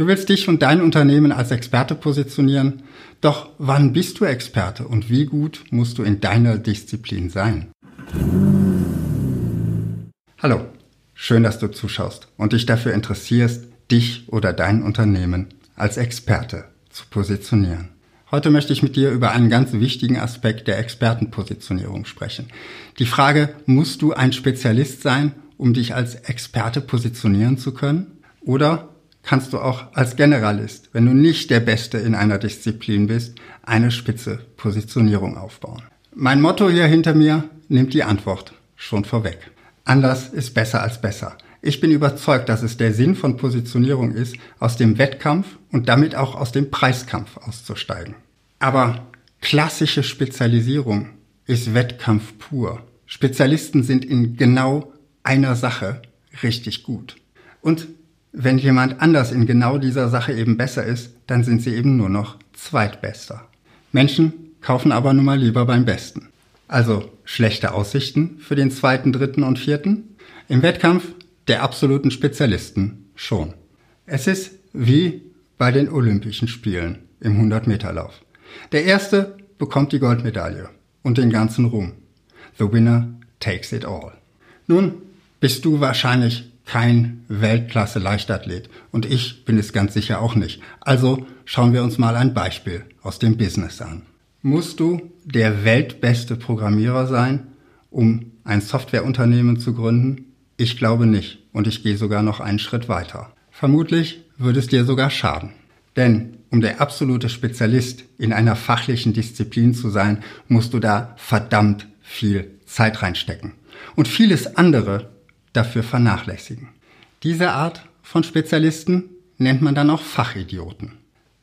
Du willst dich und dein Unternehmen als Experte positionieren, doch wann bist du Experte und wie gut musst du in deiner Disziplin sein? Hallo, schön, dass du zuschaust und dich dafür interessierst, dich oder dein Unternehmen als Experte zu positionieren. Heute möchte ich mit dir über einen ganz wichtigen Aspekt der Expertenpositionierung sprechen. Die Frage, musst du ein Spezialist sein, um dich als Experte positionieren zu können? Oder kannst du auch als Generalist, wenn du nicht der Beste in einer Disziplin bist, eine spitze Positionierung aufbauen? Mein Motto hier hinter mir nimmt die Antwort schon vorweg. Anders ist besser als besser. Ich bin überzeugt, dass es der Sinn von Positionierung ist, aus dem Wettkampf und damit auch aus dem Preiskampf auszusteigen. Aber klassische Spezialisierung ist Wettkampf pur. Spezialisten sind in genau einer Sache richtig gut. Und wenn jemand anders in genau dieser Sache eben besser ist, dann sind sie eben nur noch Zweitbester. Menschen kaufen aber nun mal lieber beim Besten. Also schlechte Aussichten für den zweiten, dritten und vierten. Im Wettkampf der absoluten Spezialisten schon. Es ist wie bei den Olympischen Spielen im 100-Meter-Lauf. Der Erste bekommt die Goldmedaille und den ganzen Ruhm. The winner takes it all. Nun bist du wahrscheinlich kein Weltklasse-Leichtathlet und ich bin es ganz sicher auch nicht. Also schauen wir uns mal ein Beispiel aus dem Business an. Musst du der weltbeste Programmierer sein, um ein Softwareunternehmen zu gründen? Ich glaube nicht und ich gehe sogar noch einen Schritt weiter. Vermutlich würde es dir sogar schaden. Denn um der absolute Spezialist in einer fachlichen Disziplin zu sein, musst du da verdammt viel Zeit reinstecken. Und vieles andere dafür vernachlässigen. Diese Art von Spezialisten nennt man dann auch Fachidioten.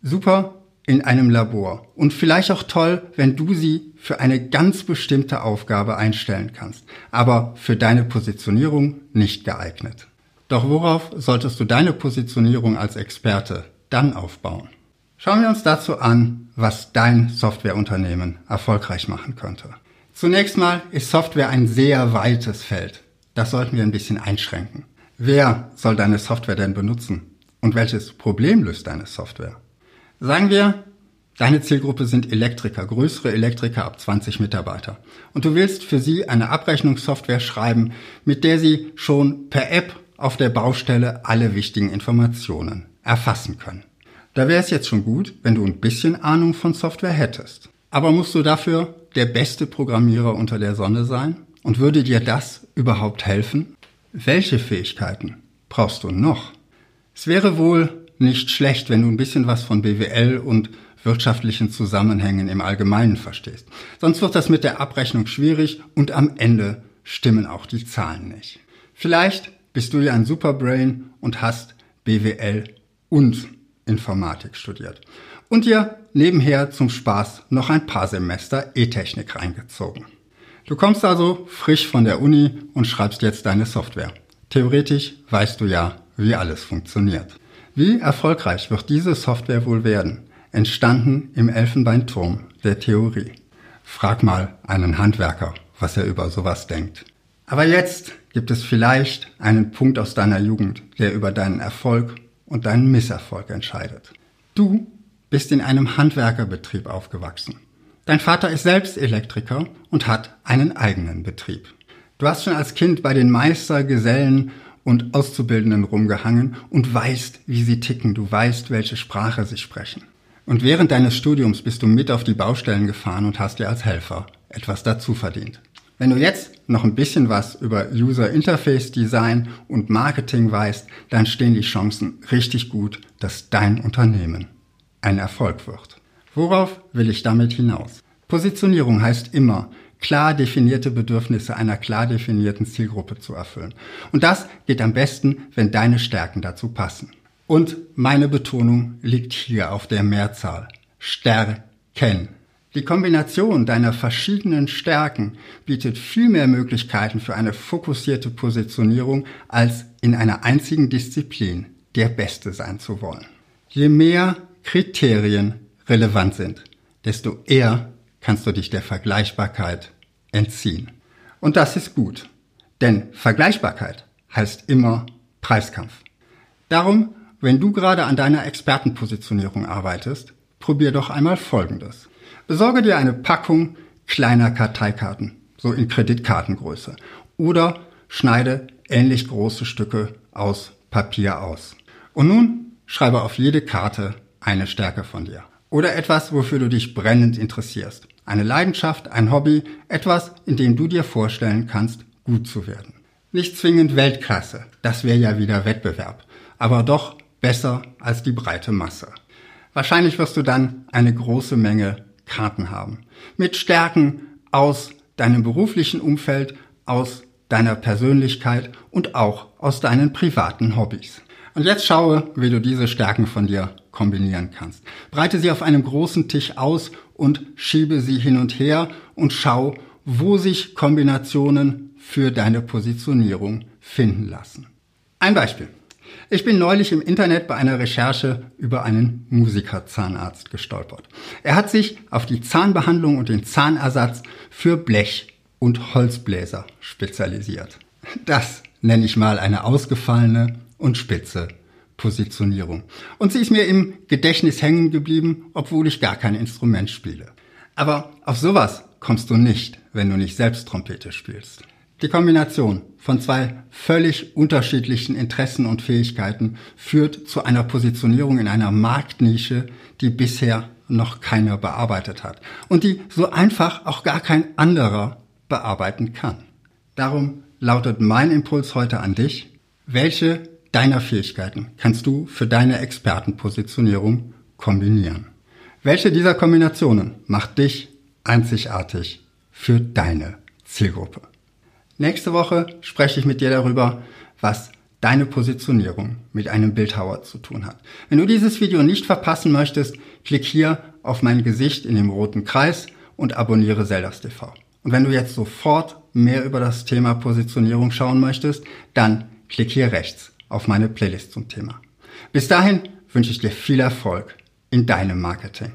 Super in einem Labor und vielleicht auch toll, wenn du sie für eine ganz bestimmte Aufgabe einstellen kannst, aber für deine Positionierung nicht geeignet. Doch worauf solltest du deine Positionierung als Experte dann aufbauen? Schauen wir uns dazu an, was dein Softwareunternehmen erfolgreich machen könnte. Zunächst mal ist Software ein sehr weites Feld. Das sollten wir ein bisschen einschränken. Wer soll deine Software denn benutzen? Und welches Problem löst deine Software? Sagen wir, deine Zielgruppe sind Elektriker, größere Elektriker ab 20 Mitarbeiter. Und du willst für sie eine Abrechnungssoftware schreiben, mit der sie schon per App auf der Baustelle alle wichtigen Informationen erfassen können. Da wäre es jetzt schon gut, wenn du ein bisschen Ahnung von Software hättest. Aber musst du dafür der beste Programmierer unter der Sonne sein? Und würde dir das überhaupt helfen? Welche Fähigkeiten brauchst du noch? Es wäre wohl nicht schlecht, wenn du ein bisschen was von BWL und wirtschaftlichen Zusammenhängen im Allgemeinen verstehst. Sonst wird das mit der Abrechnung schwierig und am Ende stimmen auch die Zahlen nicht. Vielleicht bist du ja ein Superbrain und hast BWL und Informatik studiert und dir nebenher zum Spaß noch ein paar Semester E-Technik reingezogen. Du kommst also frisch von der Uni und schreibst jetzt deine Software. Theoretisch weißt du ja, wie alles funktioniert. Wie erfolgreich wird diese Software wohl werden? Entstanden im Elfenbeinturm der Theorie. Frag mal einen Handwerker, was er über sowas denkt. Aber jetzt gibt es vielleicht einen Punkt aus deiner Jugend, der über deinen Erfolg und deinen Misserfolg entscheidet. Du bist in einem Handwerkerbetrieb aufgewachsen. Dein Vater ist selbst Elektriker und hat einen eigenen Betrieb. Du hast schon als Kind bei den Meister, Gesellen und Auszubildenden rumgehangen und weißt, wie sie ticken. Du weißt, welche Sprache sie sprechen. Und während deines Studiums bist du mit auf die Baustellen gefahren und hast dir als Helfer etwas dazu verdient. Wenn du jetzt noch ein bisschen was über User Interface Design und Marketing weißt, dann stehen die Chancen richtig gut, dass dein Unternehmen ein Erfolg wird. Worauf will ich damit hinaus? Positionierung heißt immer, klar definierte Bedürfnisse einer klar definierten Zielgruppe zu erfüllen. Und das geht am besten, wenn deine Stärken dazu passen. Und meine Betonung liegt hier auf der Mehrzahl. Stärken. Die Kombination deiner verschiedenen Stärken bietet viel mehr Möglichkeiten für eine fokussierte Positionierung, als in einer einzigen Disziplin der Beste sein zu wollen. Je mehr Kriterien relevant sind, desto eher kannst du dich der Vergleichbarkeit entziehen. Und das ist gut, denn Vergleichbarkeit heißt immer Preiskampf. Darum wenn du gerade an deiner Expertenpositionierung arbeitest, probier doch einmal Folgendes. Besorge dir eine Packung kleiner Karteikarten, so in Kreditkartengröße, oder schneide ähnlich große Stücke aus Papier aus. Und nun schreibe auf jede Karte eine Stärke von dir. Oder etwas, wofür du dich brennend interessierst. Eine Leidenschaft, ein Hobby, etwas, in dem du dir vorstellen kannst, gut zu werden. Nicht zwingend Weltklasse, das wäre ja wieder Wettbewerb, aber doch besser als die breite Masse. Wahrscheinlich wirst du dann eine große Menge Karten haben. Mit Stärken aus deinem beruflichen Umfeld, aus deiner Persönlichkeit und auch aus deinen privaten Hobbys. Und jetzt schaue, wie du diese Stärken von dir kombinieren kannst. Breite sie auf einem großen Tisch aus und schiebe sie hin und her und schau, wo sich Kombinationen für deine Positionierung finden lassen. Ein Beispiel. Ich bin neulich im Internet bei einer Recherche über einen Musikerzahnarzt gestolpert. Er hat sich auf die Zahnbehandlung und den Zahnersatz für Blech- und Holzbläser spezialisiert. Das nenne ich mal eine ausgefallene und spitze Positionierung. Und sie ist mir im Gedächtnis hängen geblieben, obwohl ich gar kein Instrument spiele. Aber auf sowas kommst du nicht, wenn du nicht selbst Trompete spielst. Die Kombination von zwei völlig unterschiedlichen Interessen und Fähigkeiten führt zu einer Positionierung in einer Marktnische, die bisher noch keiner bearbeitet hat und die so einfach auch gar kein anderer bearbeiten kann. Darum lautet mein Impuls heute an dich, welche deiner Fähigkeiten kannst du für deine Expertenpositionierung kombinieren? Welche dieser Kombinationen macht dich einzigartig für deine Zielgruppe? Nächste Woche spreche ich mit dir darüber, was deine Positionierung mit einem Bildhauer zu tun hat. Wenn du dieses Video nicht verpassen möchtest, klick hier auf mein Gesicht in dem roten Kreis und abonniere Zeldas TV. Und wenn du jetzt sofort mehr über das Thema Positionierung schauen möchtest, dann klick hier rechts auf meine Playlist zum Thema. Bis dahin wünsche ich dir viel Erfolg in deinem Marketing.